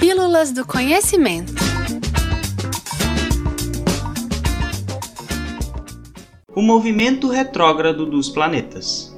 Pílulas do Conhecimento. O movimento retrógrado dos planetas.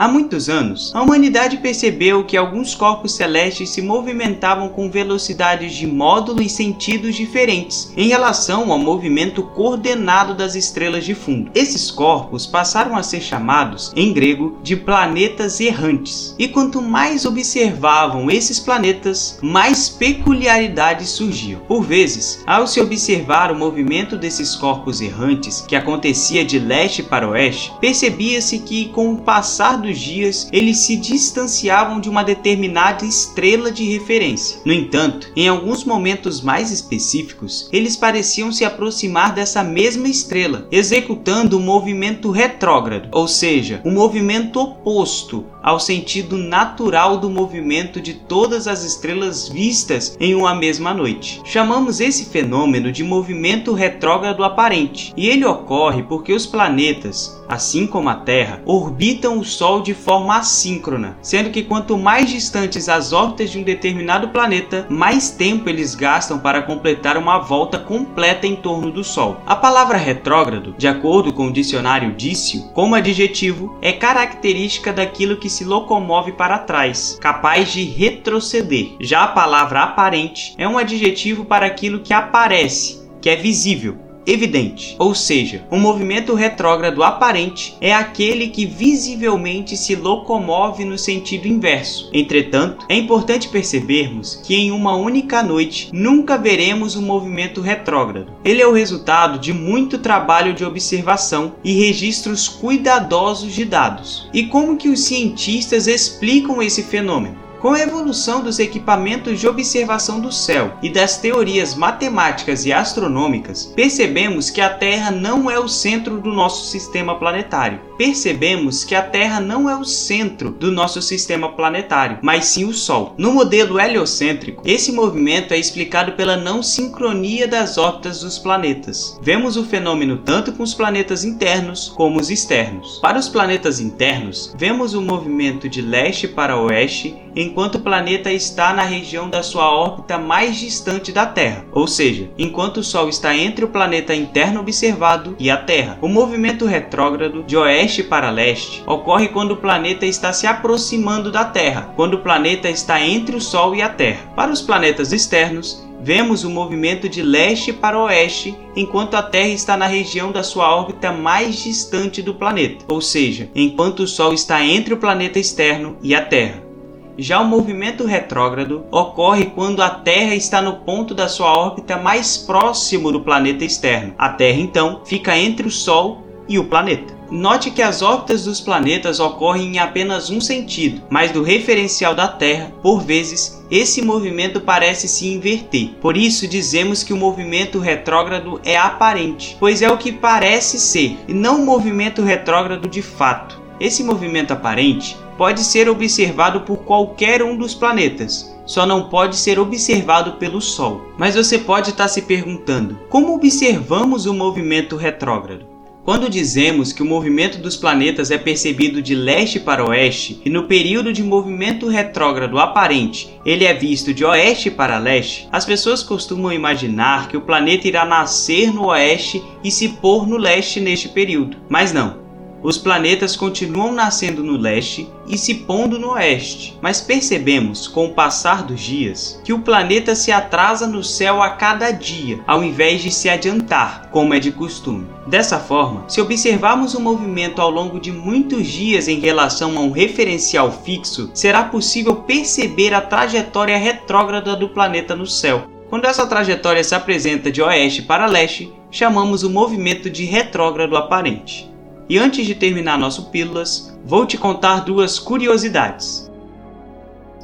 Há muitos anos, a humanidade percebeu que alguns corpos celestes se movimentavam com velocidades de módulo e sentidos diferentes em relação ao movimento coordenado das estrelas de fundo. Esses corpos passaram a ser chamados, em grego, de planetas errantes. E quanto mais observavam esses planetas, mais peculiaridades surgiam. Por vezes, ao se observar o movimento desses corpos errantes, que acontecia de leste para oeste, percebia-se que, com o passar do dias eles se distanciavam de uma determinada estrela de referência. No entanto, em alguns momentos mais específicos, eles pareciam se aproximar dessa mesma estrela, executando um movimento retrógrado, ou seja, um movimento oposto ao sentido natural do movimento de todas as estrelas vistas em uma mesma noite. Chamamos esse fenômeno de movimento retrógrado aparente, e ele ocorre porque os planetas, assim como a Terra, orbitam o Sol de forma assíncrona, sendo que quanto mais distantes as órbitas de um determinado planeta, mais tempo eles gastam para completar uma volta completa em torno do Sol. A palavra retrógrado, de acordo com o dicionário Dício, como adjetivo, é característica daquilo que se locomove para trás, capaz de retroceder. Já a palavra aparente é um adjetivo para aquilo que aparece, que é visível, evidente, ou seja, o um movimento retrógrado aparente é aquele que visivelmente se locomove no sentido inverso. Entretanto, é importante percebermos que em uma única noite nunca veremos um movimento retrógrado. Ele é o resultado de muito trabalho de observação e registros cuidadosos de dados. E como que os cientistas explicam esse fenômeno? Com a evolução dos equipamentos de observação do céu e das teorias matemáticas e astronômicas, percebemos que a Terra não é o centro do nosso sistema planetário. Percebemos que a Terra não é o centro do nosso sistema planetário, mas sim o Sol. No modelo heliocêntrico, esse movimento é explicado pela não sincronia das órbitas dos planetas. Vemos o fenômeno tanto com os planetas internos como os externos. Para os planetas internos, vemos o movimento de leste para oeste enquanto o planeta está na região da sua órbita mais distante da Terra, ou seja, enquanto o Sol está entre o planeta interno observado e a Terra. O movimento retrógrado de oeste para leste ocorre quando o planeta está se aproximando da Terra, quando o planeta está entre o Sol e a Terra. Para os planetas externos, vemos o movimento de leste para oeste, enquanto a Terra está na região da sua órbita mais distante do planeta, ou seja, enquanto o Sol está entre o planeta externo e a Terra. Já o movimento retrógrado ocorre quando a Terra está no ponto da sua órbita mais próximo do planeta externo. A Terra, então, fica entre o Sol e o planeta. Note que as órbitas dos planetas ocorrem em apenas um sentido, mas do referencial da Terra, por vezes, esse movimento parece se inverter. Por isso dizemos que o movimento retrógrado é aparente, pois é o que parece ser, e não um movimento retrógrado de fato. Esse movimento aparente pode ser observado por qualquer um dos planetas, só não pode ser observado pelo Sol. Mas você pode estar se perguntando: como observamos o movimento retrógrado? Quando dizemos que o movimento dos planetas é percebido de leste para oeste e no período de movimento retrógrado aparente ele é visto de oeste para leste, as pessoas costumam imaginar que o planeta irá nascer no oeste e se pôr no leste neste período. Mas não. Os planetas continuam nascendo no leste e se pondo no oeste, mas percebemos, com o passar dos dias, que o planeta se atrasa no céu a cada dia, ao invés de se adiantar, como é de costume. Dessa forma, se observarmos o movimento ao longo de muitos dias em relação a um referencial fixo, será possível perceber a trajetória retrógrada do planeta no céu. Quando essa trajetória se apresenta de oeste para leste, chamamos o movimento de retrógrado aparente. E antes de terminar nosso Pílulas, vou te contar duas curiosidades.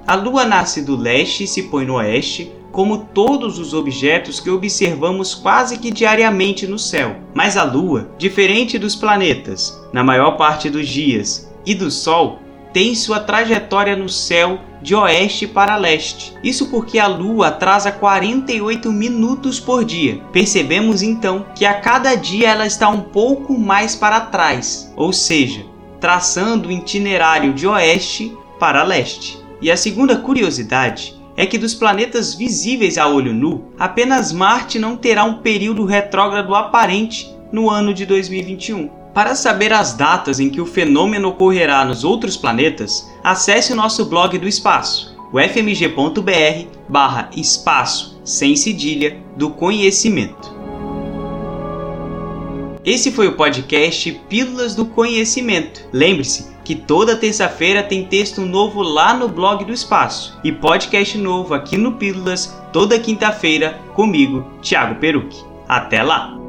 A Lua nasce do leste e se põe no oeste, como todos os objetos que observamos quase que diariamente no céu. Mas a Lua, diferente dos planetas, na maior parte dos dias, e do Sol, tem sua trajetória no céu de oeste para leste. Isso porque a Lua atrasa 48 minutos por dia. Percebemos então que a cada dia ela está um pouco mais para trás, ou seja, traçando o itinerário de oeste para leste. E a segunda curiosidade é que dos planetas visíveis a olho nu, apenas Marte não terá um período retrógrado aparente no ano de 2021. Para saber as datas em que o fenômeno ocorrerá nos outros planetas, acesse o nosso blog do espaço, o fmg.br barra espaço sem cedilha do conhecimento. Esse foi o podcast Pílulas do Conhecimento. Lembre-se que toda terça-feira tem texto novo lá no blog do Espaço e podcast novo aqui no Pílulas toda quinta-feira comigo, Thiago Peruque. Até lá!